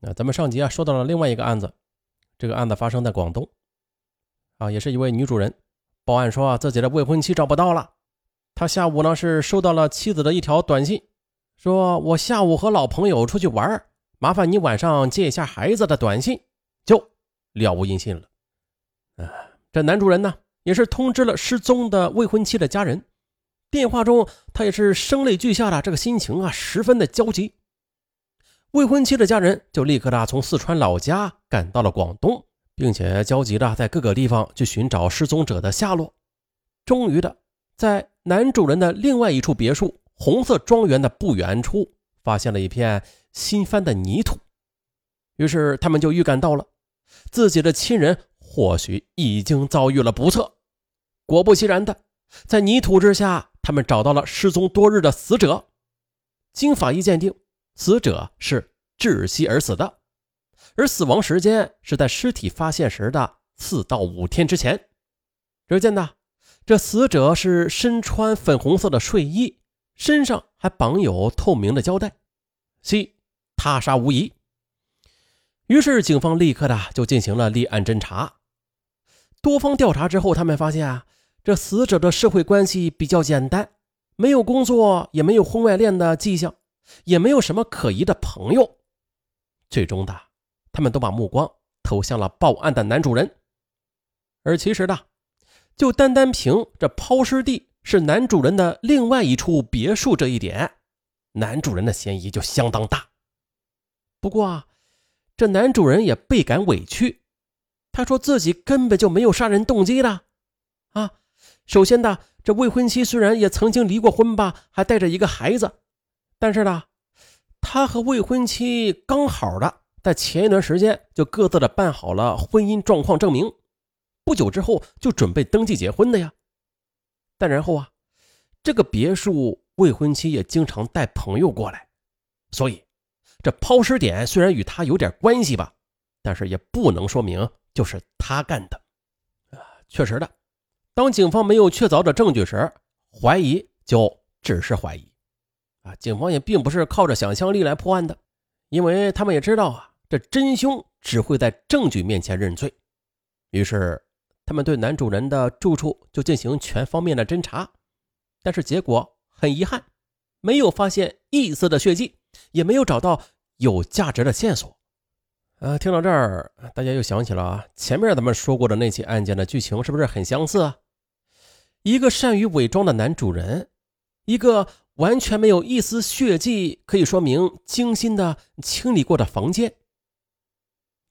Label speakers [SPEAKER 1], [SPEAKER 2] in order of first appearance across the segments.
[SPEAKER 1] 那咱们上集啊说到了另外一个案子，这个案子发生在广东，啊，也是一位女主人报案说啊自己的未婚妻找不到了。她下午呢是收到了妻子的一条短信，说我下午和老朋友出去玩，麻烦你晚上接一下孩子的短信，就了无音信了。啊，这男主人呢也是通知了失踪的未婚妻的家人，电话中他也是声泪俱下的，这个心情啊十分的焦急。未婚妻的家人就立刻的从四川老家赶到了广东，并且焦急的在各个地方去寻找失踪者的下落。终于的，在男主人的另外一处别墅——红色庄园的不远处，发现了一片新翻的泥土。于是他们就预感到了自己的亲人或许已经遭遇了不测。果不其然的，在泥土之下，他们找到了失踪多日的死者。经法医鉴定。死者是窒息而死的，而死亡时间是在尸体发现时的四到五天之前。只见呢，这死者是身穿粉红色的睡衣，身上还绑有透明的胶带，系他杀无疑。于是警方立刻的就进行了立案侦查。多方调查之后，他们发现啊，这死者的社会关系比较简单，没有工作，也没有婚外恋的迹象。也没有什么可疑的朋友，最终的，他们都把目光投向了报案的男主人，而其实的，就单单凭这抛尸地是男主人的另外一处别墅这一点，男主人的嫌疑就相当大。不过啊，这男主人也倍感委屈，他说自己根本就没有杀人动机的，啊，首先的，这未婚妻虽然也曾经离过婚吧，还带着一个孩子。但是呢，他和未婚妻刚好的在前一段时间就各自的办好了婚姻状况证明，不久之后就准备登记结婚的呀。但然后啊，这个别墅未婚妻也经常带朋友过来，所以这抛尸点虽然与他有点关系吧，但是也不能说明就是他干的。啊，确实的，当警方没有确凿的证据时，怀疑就只是怀疑。啊，警方也并不是靠着想象力来破案的，因为他们也知道啊，这真凶只会在证据面前认罪。于是，他们对男主人的住处就进行全方面的侦查，但是结果很遗憾，没有发现一丝的血迹，也没有找到有价值的线索。呃，听到这儿，大家又想起了啊，前面咱们说过的那起案件的剧情，是不是很相似啊？一个善于伪装的男主人，一个。完全没有一丝血迹可以说明精心的清理过的房间。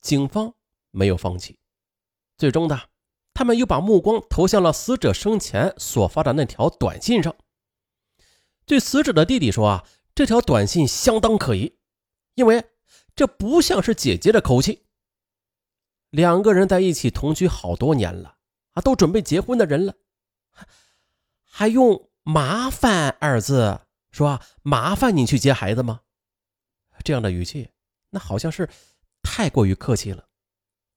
[SPEAKER 1] 警方没有放弃，最终的，他们又把目光投向了死者生前所发的那条短信上。据死者的弟弟说啊，这条短信相当可疑，因为这不像是姐姐的口气。两个人在一起同居好多年了啊，都准备结婚的人了，还用。麻烦二字说：“麻烦你去接孩子吗？”这样的语气，那好像是太过于客气了。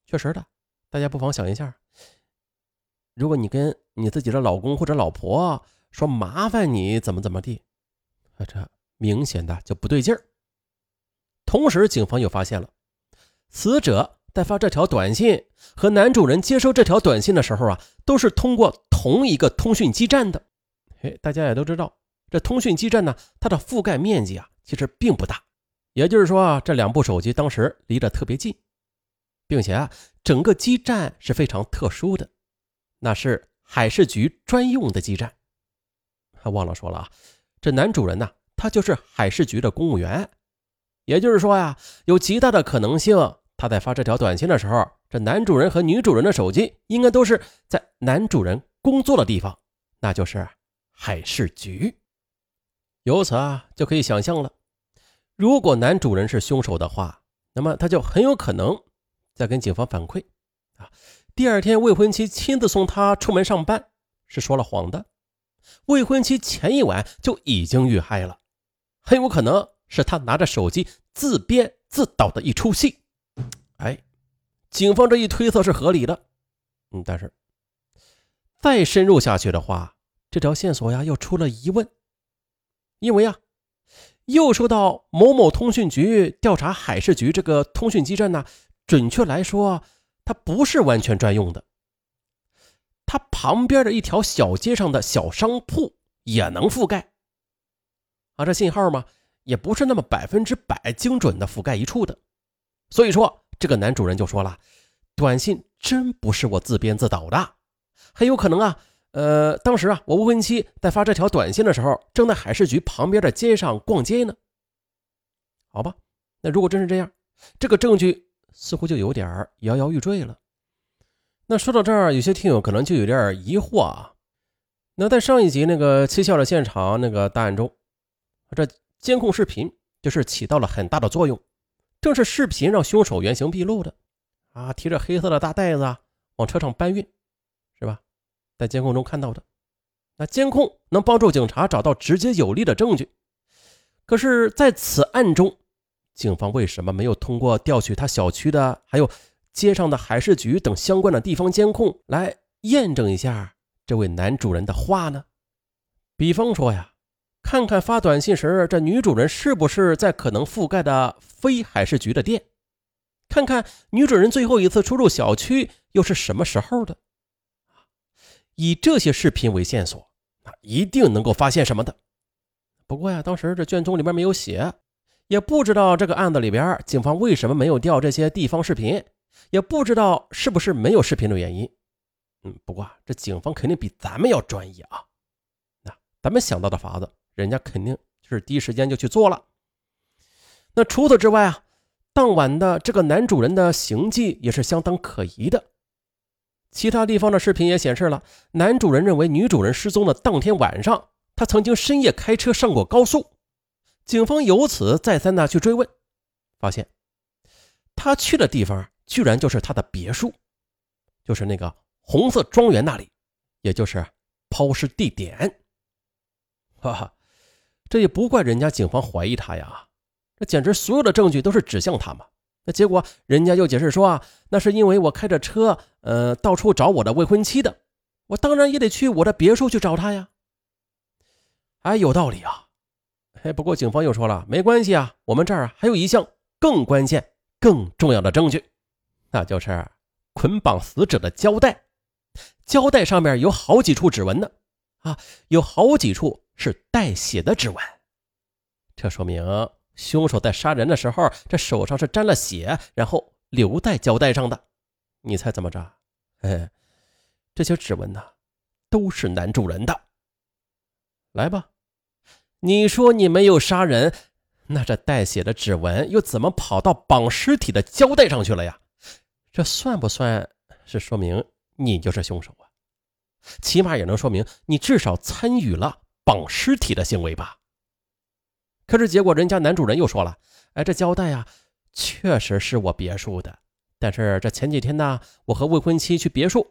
[SPEAKER 1] 确实的，大家不妨想一下，如果你跟你自己的老公或者老婆说“麻烦你怎么怎么地”，啊，这明显的就不对劲儿。同时，警方又发现了死者在发这条短信和男主人接收这条短信的时候啊，都是通过同一个通讯基站的。嘿，大家也都知道，这通讯基站呢，它的覆盖面积啊，其实并不大。也就是说啊，这两部手机当时离得特别近，并且啊，整个基站是非常特殊的，那是海事局专用的基站。还忘了说了啊，这男主人呢，他就是海事局的公务员。也就是说呀，有极大的可能性，他在发这条短信的时候，这男主人和女主人的手机应该都是在男主人工作的地方，那就是。海事局，由此啊就可以想象了，如果男主人是凶手的话，那么他就很有可能在跟警方反馈啊，第二天未婚妻亲自送他出门上班是说了谎的，未婚妻前一晚就已经遇害了，很有可能是他拿着手机自编自导的一出戏。哎，警方这一推测是合理的，嗯，但是再深入下去的话。这条线索呀，又出了疑问，因为啊，又收到某某通讯局调查海事局这个通讯基站呢，准确来说，它不是完全专用的。它旁边的一条小街上的小商铺也能覆盖。啊，这信号嘛，也不是那么百分之百精准的覆盖一处的。所以说，这个男主人就说了，短信真不是我自编自导的，很有可能啊。呃，当时啊，我未婚妻在发这条短信的时候，正在海事局旁边的街上逛街呢。好吧，那如果真是这样，这个证据似乎就有点摇摇欲坠了。那说到这儿，有些听友可能就有点疑惑啊。那在上一集那个七校的现场那个档案中，这监控视频就是起到了很大的作用，正是视频让凶手原形毕露的啊，提着黑色的大袋子啊往车上搬运，在监控中看到的，那监控能帮助警察找到直接有力的证据。可是，在此案中，警方为什么没有通过调取他小区的还有？街上的海事局等相关的地方监控来验证一下这位男主人的话呢？比方说呀，看看发短信时这女主人是不是在可能覆盖的非海事局的店，看看女主人最后一次出入小区又是什么时候的。以这些视频为线索，那一定能够发现什么的。不过呀，当时这卷宗里边没有写，也不知道这个案子里边警方为什么没有调这些地方视频。也不知道是不是没有视频的原因，嗯，不过这警方肯定比咱们要专业啊。那咱们想到的法子，人家肯定就是第一时间就去做了。那除此之外啊，当晚的这个男主人的行迹也是相当可疑的。其他地方的视频也显示了，男主人认为女主人失踪的当天晚上，他曾经深夜开车上过高速。警方由此再三的去追问，发现他去的地方。居然就是他的别墅，就是那个红色庄园那里，也就是抛尸地点。哈哈，这也不怪人家警方怀疑他呀，这简直所有的证据都是指向他嘛。那结果人家又解释说啊，那是因为我开着车，呃，到处找我的未婚妻的，我当然也得去我的别墅去找她呀。哎，有道理啊。哎，不过警方又说了，没关系啊，我们这儿还有一项更关键、更重要的证据。那就是捆绑死者的胶带，胶带上面有好几处指纹呢，啊，有好几处是带血的指纹，这说明凶手在杀人的时候，这手上是沾了血，然后留在胶带上的。你猜怎么着？哎，这些指纹呢，都是男主人的。来吧，你说你没有杀人，那这带血的指纹又怎么跑到绑尸体的胶带上去了呀？这算不算是说明你就是凶手啊？起码也能说明你至少参与了绑尸体的行为吧。可是结果人家男主人又说了：“哎，这胶带啊，确实是我别墅的。但是这前几天呢，我和未婚妻去别墅，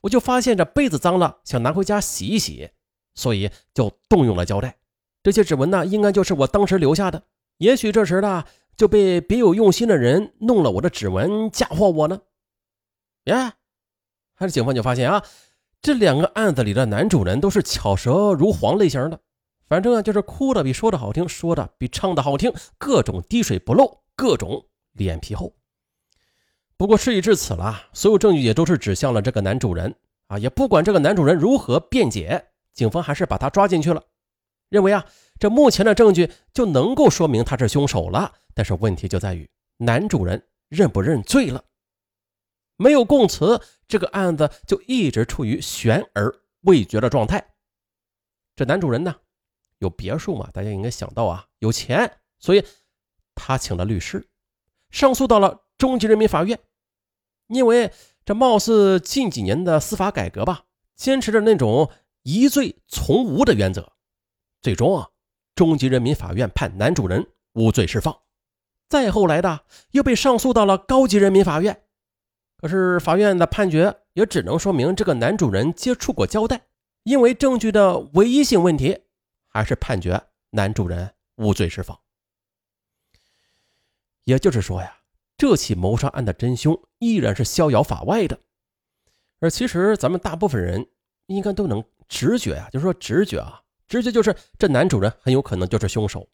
[SPEAKER 1] 我就发现这被子脏了，想拿回家洗一洗，所以就动用了胶带。这些指纹呢，应该就是我当时留下的。也许这时呢。”就被别有用心的人弄了我的指纹，嫁祸我呢？呀，还是警方就发现啊，这两个案子里的男主人都是巧舌如簧类型的，反正啊就是哭的比说的好听，说的比唱的好听，各种滴水不漏，各种脸皮厚。不过事已至此了，所有证据也都是指向了这个男主人啊，也不管这个男主人如何辩解，警方还是把他抓进去了，认为啊。这目前的证据就能够说明他是凶手了，但是问题就在于男主人认不认罪了。没有供词，这个案子就一直处于悬而未决的状态。这男主人呢，有别墅嘛？大家应该想到啊，有钱，所以他请了律师，上诉到了中级人民法院。因为这貌似近几年的司法改革吧，坚持着那种疑罪从无的原则，最终啊。中级人民法院判男主人无罪释放，再后来的又被上诉到了高级人民法院，可是法院的判决也只能说明这个男主人接触过胶带，因为证据的唯一性问题，还是判决男主人无罪释放。也就是说呀，这起谋杀案的真凶依然是逍遥法外的，而其实咱们大部分人应该都能直觉啊，就是说直觉啊。直觉就是这男主人很有可能就是凶手，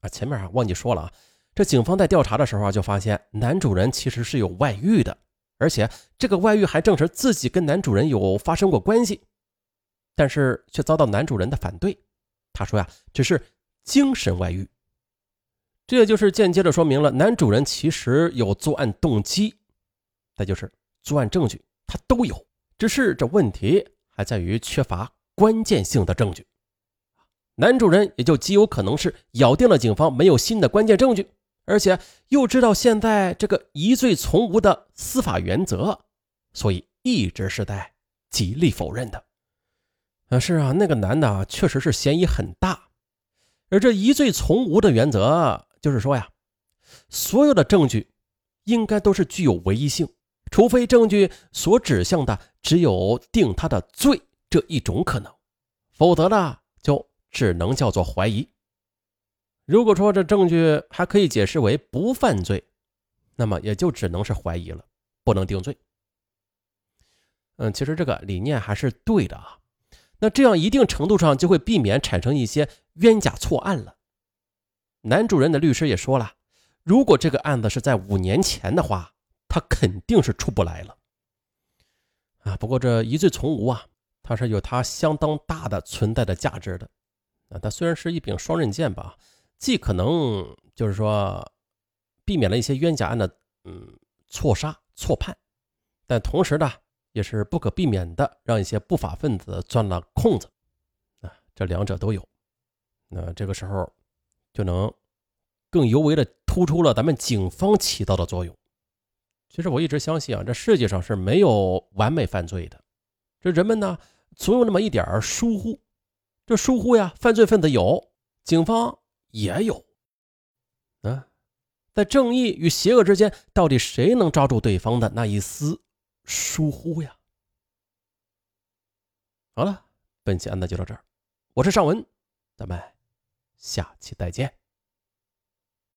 [SPEAKER 1] 啊，前面啊忘记说了啊，这警方在调查的时候啊，就发现男主人其实是有外遇的，而且这个外遇还证实自己跟男主人有发生过关系，但是却遭到男主人的反对。他说呀，只是精神外遇，这也就是间接的说明了男主人其实有作案动机，再就是作案证据他都有，只是这问题还在于缺乏关键性的证据。男主人也就极有可能是咬定了警方没有新的关键证据，而且又知道现在这个疑罪从无的司法原则，所以一直是在极力否认的。啊，是啊，那个男的确实是嫌疑很大，而这疑罪从无的原则就是说呀，所有的证据应该都是具有唯一性，除非证据所指向的只有定他的罪这一种可能，否则呢就。只能叫做怀疑。如果说这证据还可以解释为不犯罪，那么也就只能是怀疑了，不能定罪。嗯，其实这个理念还是对的啊。那这样一定程度上就会避免产生一些冤假错案了。男主人的律师也说了，如果这个案子是在五年前的话，他肯定是出不来了。啊，不过这疑罪从无啊，它是有它相当大的存在的价值的。啊，它虽然是一柄双刃剑吧，既可能就是说避免了一些冤假案的嗯错杀错判，但同时呢，也是不可避免的让一些不法分子钻了空子。啊，这两者都有，那这个时候就能更尤为的突出了咱们警方起到的作用。其实我一直相信啊，这世界上是没有完美犯罪的，这人们呢总有那么一点疏忽。这疏忽呀，犯罪分子有，警方也有。啊，在正义与邪恶之间，到底谁能抓住对方的那一丝疏忽呀？好了，本期案子就到这儿，我是尚文，咱们下期再见。